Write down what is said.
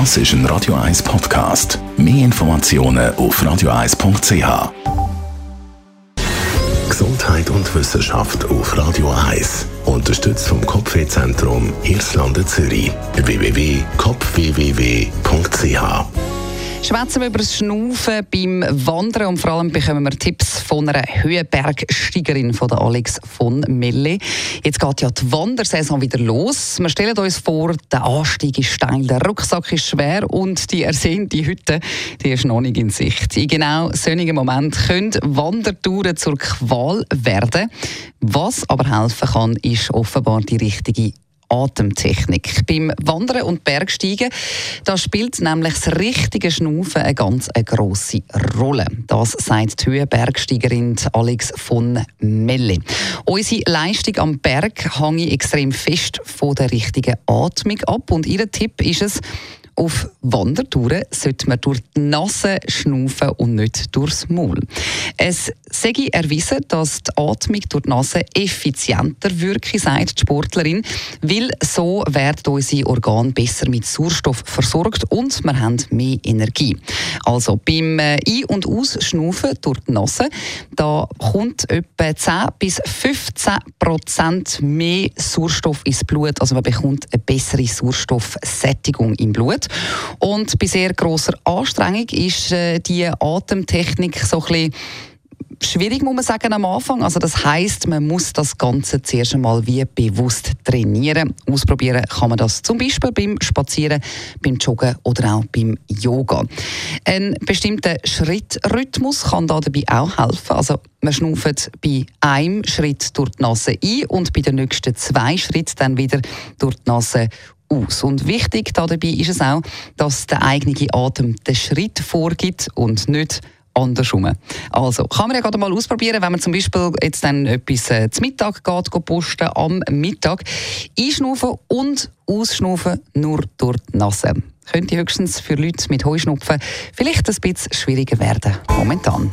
Das ist ein Radio 1 Podcast. Mehr Informationen auf radio1.ch. Gesundheit und Wissenschaft auf Radio 1. Unterstützt vom Kopfwehzentrum Irlande Zürich. www.kopfwww.ch Schwätzen wir über das Schnaufen beim Wandern und vor allem bekommen wir Tipps von einer Höhenbergsteigerin von der Alex von Melle. Jetzt geht ja die Wandersaison wieder los. Wir stellen uns vor, der Anstieg ist steil, der Rucksack ist schwer und die ersehnte Hütte, die ist noch nicht in Sicht. In genau solchen Moment können Wandertouren zur Qual werden. Was aber helfen kann, ist offenbar die richtige Atemtechnik. Beim Wandern und Bergsteigen da spielt nämlich das richtige Schnaufen eine ganz eine grosse Rolle. Das sagt die Höhenbergsteigerin Alex von Melle. Unsere Leistung am Berg hängt extrem fest von der richtigen Atmung ab und ihr Tipp ist es, auf Wandertouren sollte man durch die Nase schnaufen und nicht durchs Maul. Es sei erwiesen, dass die Atmung durch die Nase effizienter wirke, sagt die Sportlerin, weil so werden unsere Organe besser mit Sauerstoff versorgt und wir haben mehr Energie. Also beim äh, Ein- und Ausschnaufen durch die Nase, da kommt etwa 10 bis 15 Prozent mehr Sauerstoff ins Blut, also man bekommt eine bessere Sauerstoffsättigung im Blut. Und bei sehr grosser Anstrengung ist äh, die Atemtechnik so ein bisschen schwierig, muss man sagen, am Anfang. Also das heißt, man muss das Ganze zuerst einmal wie bewusst trainieren. Ausprobieren kann man das zum Beispiel beim Spazieren, beim Joggen oder auch beim Yoga. Ein bestimmter Schrittrhythmus kann da dabei auch helfen. Also man schnauft bei einem Schritt durch die Nase ein und bei den nächsten zwei Schritten dann wieder durch die Nase aus. Und wichtig dabei ist es auch, dass der eigene Atem den Schritt vorgibt und nicht andersrum. Also, kann man ja gerade mal ausprobieren, wenn man zum Beispiel jetzt dann etwas äh, zum Mittag geht, geht posten, am Mittag. Einschnaufen und ausschnaufen nur durch die Nase. Könnte höchstens für Leute mit Heuschnupfen vielleicht ein bisschen schwieriger werden, momentan.